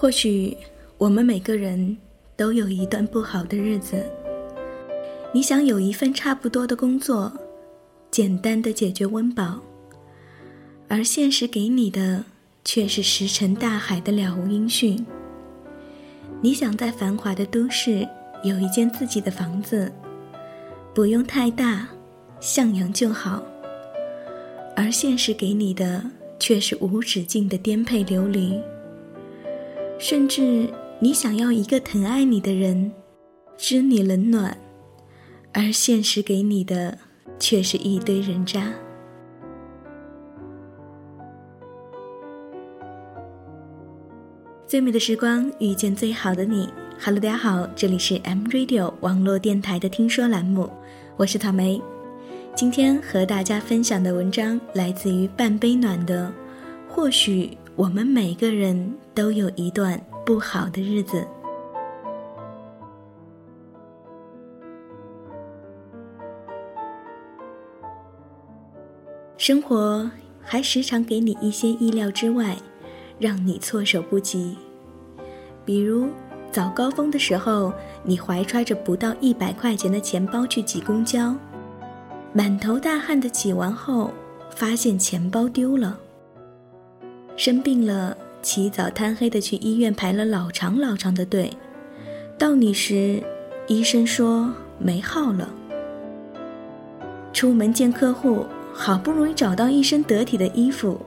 或许我们每个人都有一段不好的日子。你想有一份差不多的工作，简单的解决温饱，而现实给你的却是石沉大海的了无音讯。你想在繁华的都市有一间自己的房子，不用太大，向阳就好。而现实给你的却是无止境的颠沛流离。甚至你想要一个疼爱你的人，知你冷暖，而现实给你的却是一堆人渣。最美的时光遇见最好的你，Hello，大家好，这里是 M Radio 网络电台的听说栏目，我是草莓。今天和大家分享的文章来自于半杯暖的。或许我们每个人都有一段不好的日子，生活还时常给你一些意料之外。让你措手不及，比如早高峰的时候，你怀揣着不到一百块钱的钱包去挤公交，满头大汗的挤完后，发现钱包丢了。生病了，起早贪黑的去医院排了老长老长的队，到你时，医生说没号了。出门见客户，好不容易找到一身得体的衣服。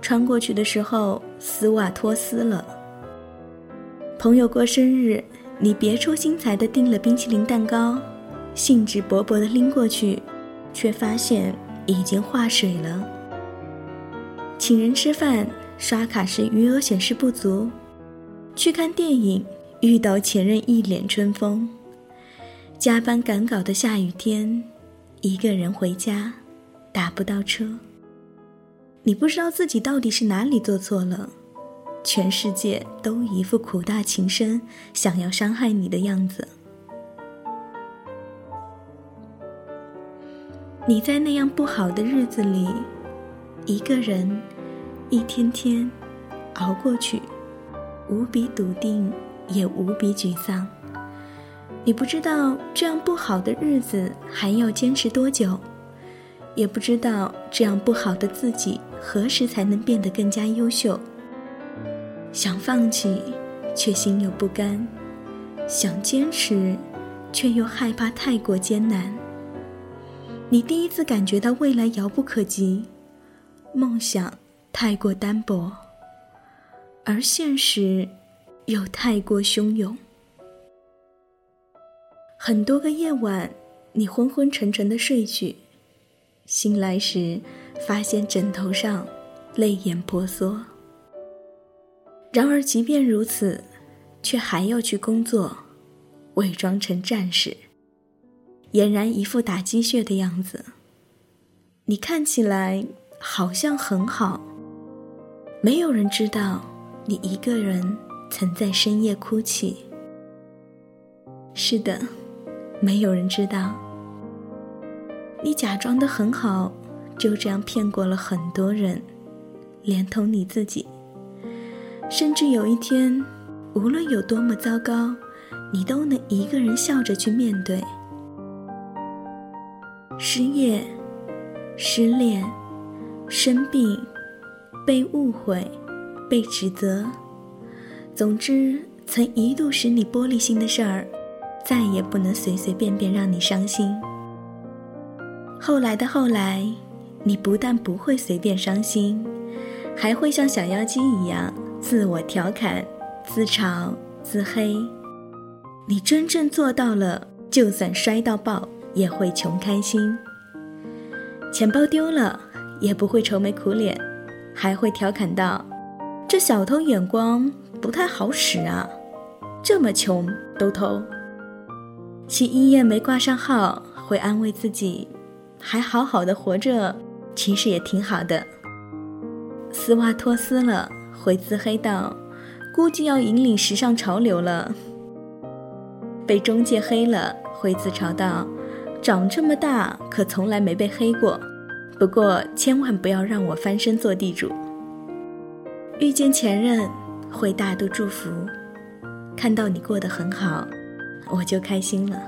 穿过去的时候，丝袜脱丝了。朋友过生日，你别出心裁的订了冰淇淋蛋糕，兴致勃勃的拎过去，却发现已经化水了。请人吃饭，刷卡时余额显示不足。去看电影，遇到前任一脸春风。加班赶稿的下雨天，一个人回家，打不到车。你不知道自己到底是哪里做错了，全世界都一副苦大情深，想要伤害你的样子。你在那样不好的日子里，一个人，一天天熬过去，无比笃定，也无比沮丧。你不知道这样不好的日子还要坚持多久。也不知道这样不好的自己何时才能变得更加优秀。想放弃，却心有不甘；想坚持，却又害怕太过艰难。你第一次感觉到未来遥不可及，梦想太过单薄，而现实又太过汹涌。很多个夜晚，你昏昏沉沉的睡去。醒来时，发现枕头上泪眼婆娑。然而，即便如此，却还要去工作，伪装成战士，俨然一副打鸡血的样子。你看起来好像很好，没有人知道你一个人曾在深夜哭泣。是的，没有人知道。你假装的很好，就这样骗过了很多人，连同你自己。甚至有一天，无论有多么糟糕，你都能一个人笑着去面对。失业、失恋、生病、被误会、被指责，总之，曾一度使你玻璃心的事儿，再也不能随随便便让你伤心。后来的后来，你不但不会随便伤心，还会像小妖精一样自我调侃、自嘲、自黑。你真正做到了，就算摔到爆也会穷开心。钱包丢了也不会愁眉苦脸，还会调侃道：“这小偷眼光不太好使啊，这么穷都偷。”去医院没挂上号，会安慰自己。还好好的活着，其实也挺好的。丝袜脱丝了，会自黑道，估计要引领时尚潮流了。被中介黑了，会自嘲道：“长这么大可从来没被黑过。”不过千万不要让我翻身做地主。遇见前任，会大度祝福，看到你过得很好，我就开心了。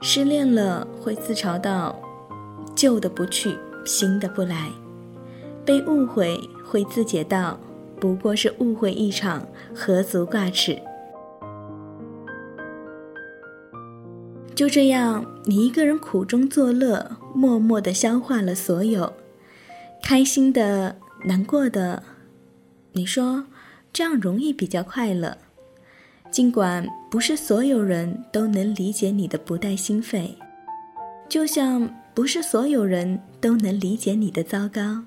失恋了会自嘲到旧的不去，新的不来；被误会会自解到不过是误会一场，何足挂齿。就这样，你一个人苦中作乐，默默的消化了所有，开心的、难过的。你说这样容易比较快乐，尽管不是所有人都能理解你的不带心肺，就像不是所有人都能理解你的糟糕。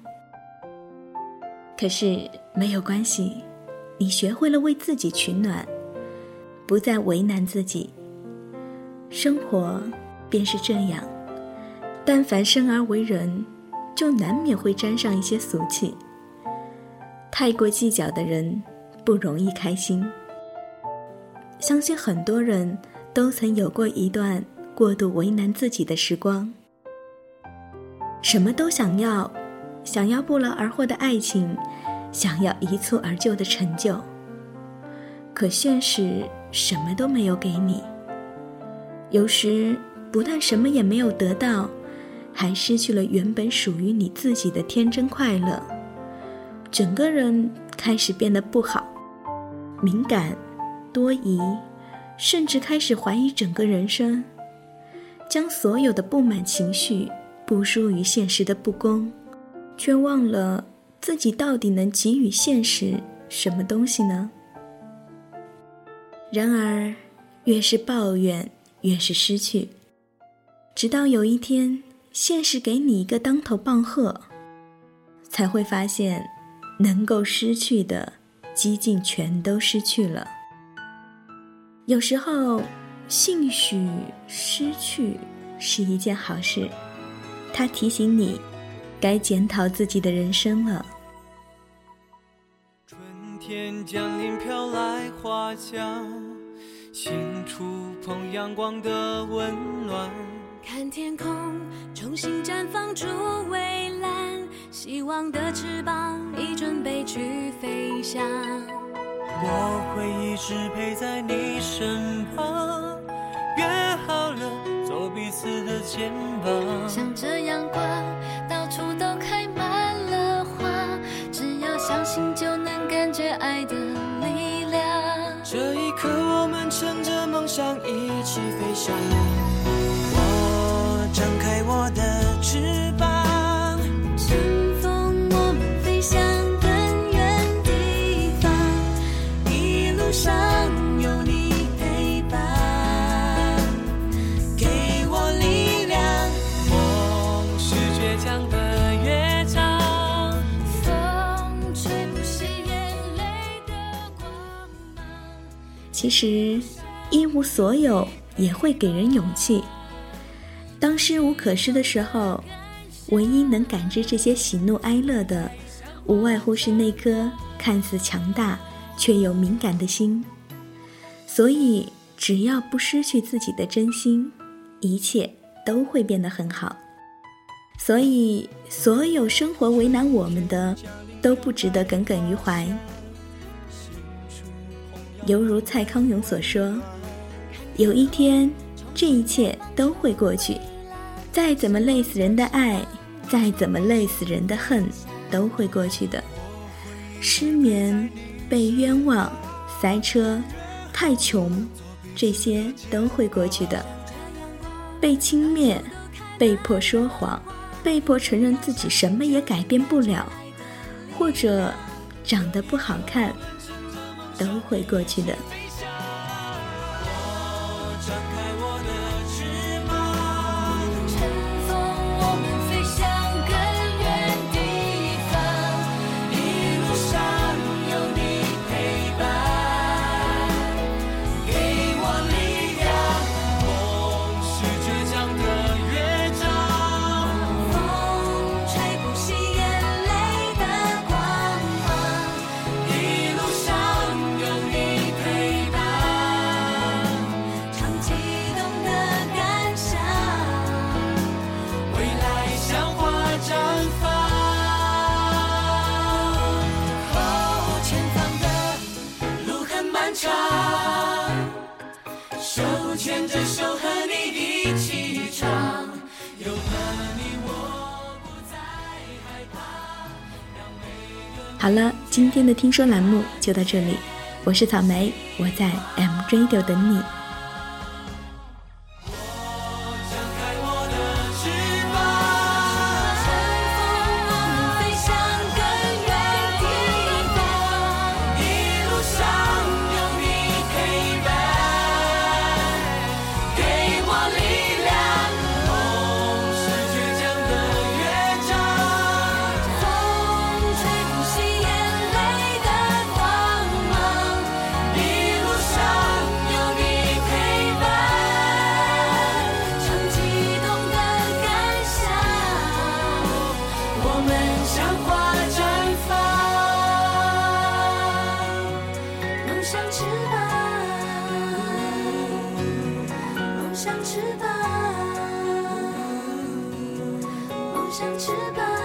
可是没有关系，你学会了为自己取暖，不再为难自己。生活便是这样，但凡生而为人，就难免会沾上一些俗气。太过计较的人，不容易开心。相信很多人都曾有过一段过度为难自己的时光，什么都想要，想要不劳而获的爱情，想要一蹴而就的成就，可现实什么都没有给你。有时不但什么也没有得到，还失去了原本属于你自己的天真快乐，整个人开始变得不好，敏感、多疑，甚至开始怀疑整个人生，将所有的不满情绪不输于现实的不公，却忘了自己到底能给予现实什么东西呢？然而，越是抱怨。越是失去，直到有一天，现实给你一个当头棒喝，才会发现，能够失去的，几近全都失去了。有时候，兴许失去是一件好事，它提醒你，该检讨自己的人生了。春天降临，飘来花香。心触碰阳光的温暖，看天空重新绽放出蔚蓝，希望的翅膀已准备去飞翔。我会一直陪在你身旁，约好了做彼此的肩膀。向着阳光，到处都开满了花，只要相信就能感觉爱的想一起飞翔我张开我的翅膀乘风我浪飞向更远地方一路上有你陪伴。给我力量梦是倔强的乐章风吹不熄眼泪的光芒。其实一无所有也会给人勇气。当失无可失的时候，唯一能感知这些喜怒哀乐的，无外乎是那颗看似强大却又敏感的心。所以，只要不失去自己的真心，一切都会变得很好。所以，所有生活为难我们的，都不值得耿耿于怀。犹如蔡康永所说：“有一天，这一切都会过去。再怎么累死人的爱，再怎么累死人的恨，都会过去的。失眠、被冤枉、塞车、太穷，这些都会过去的。被轻蔑、被迫说谎、被迫承认自己什么也改变不了，或者长得不好看。”都会过去的。张开。唱，手牵着手和你一起唱，有了你我不再害怕。好了，今天的听说栏目就到这里，我是草莓，我在 M Radio 等你。像翅膀